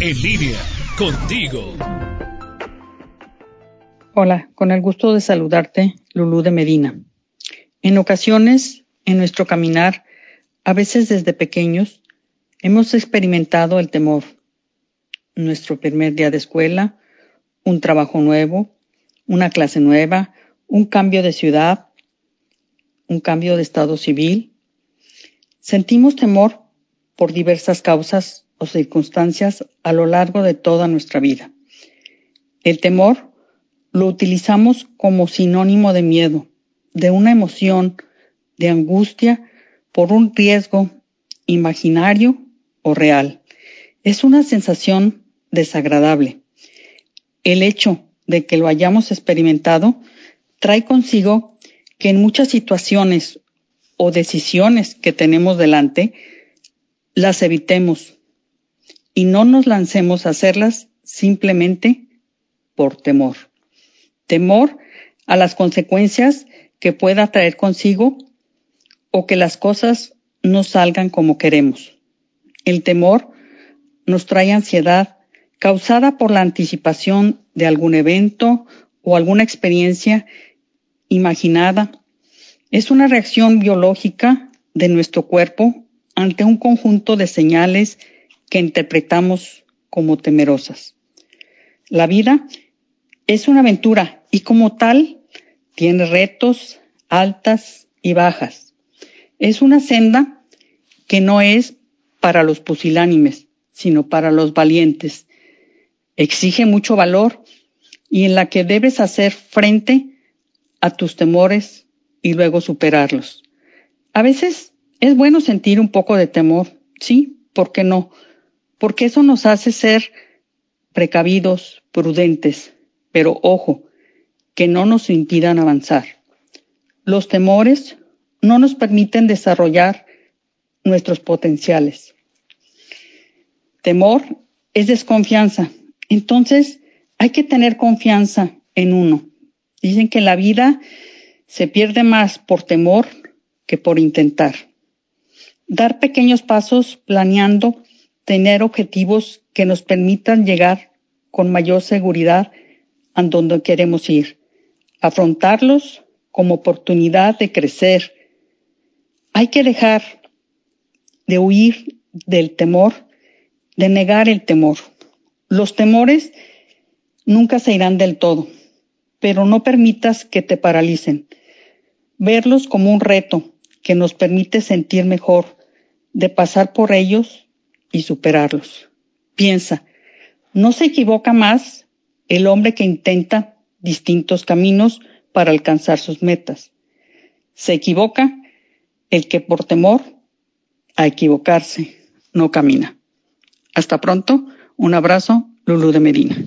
En línea, contigo. Hola, con el gusto de saludarte, Lulú de Medina. En ocasiones, en nuestro caminar, a veces desde pequeños, hemos experimentado el temor. Nuestro primer día de escuela, un trabajo nuevo, una clase nueva, un cambio de ciudad, un cambio de estado civil. Sentimos temor por diversas causas o circunstancias a lo largo de toda nuestra vida. El temor lo utilizamos como sinónimo de miedo, de una emoción, de angustia por un riesgo imaginario o real. Es una sensación desagradable. El hecho de que lo hayamos experimentado trae consigo que en muchas situaciones o decisiones que tenemos delante, las evitemos y no nos lancemos a hacerlas simplemente por temor. Temor a las consecuencias que pueda traer consigo o que las cosas no salgan como queremos. El temor nos trae ansiedad causada por la anticipación de algún evento o alguna experiencia imaginada es una reacción biológica de nuestro cuerpo ante un conjunto de señales que interpretamos como temerosas. La vida es una aventura y como tal tiene retos altas y bajas. Es una senda que no es para los pusilánimes, sino para los valientes. Exige mucho valor y en la que debes hacer frente a tus temores y luego superarlos. A veces es bueno sentir un poco de temor, sí, ¿por qué no? Porque eso nos hace ser precavidos, prudentes, pero ojo, que no nos impidan avanzar. Los temores no nos permiten desarrollar nuestros potenciales. Temor es desconfianza. Entonces hay que tener confianza en uno. Dicen que la vida se pierde más por temor que por intentar. Dar pequeños pasos planeando tener objetivos que nos permitan llegar con mayor seguridad a donde queremos ir. Afrontarlos como oportunidad de crecer. Hay que dejar de huir del temor, de negar el temor. Los temores nunca se irán del todo pero no permitas que te paralicen. Verlos como un reto que nos permite sentir mejor, de pasar por ellos y superarlos. Piensa, no se equivoca más el hombre que intenta distintos caminos para alcanzar sus metas. Se equivoca el que por temor a equivocarse no camina. Hasta pronto, un abrazo, Lulu de Medina.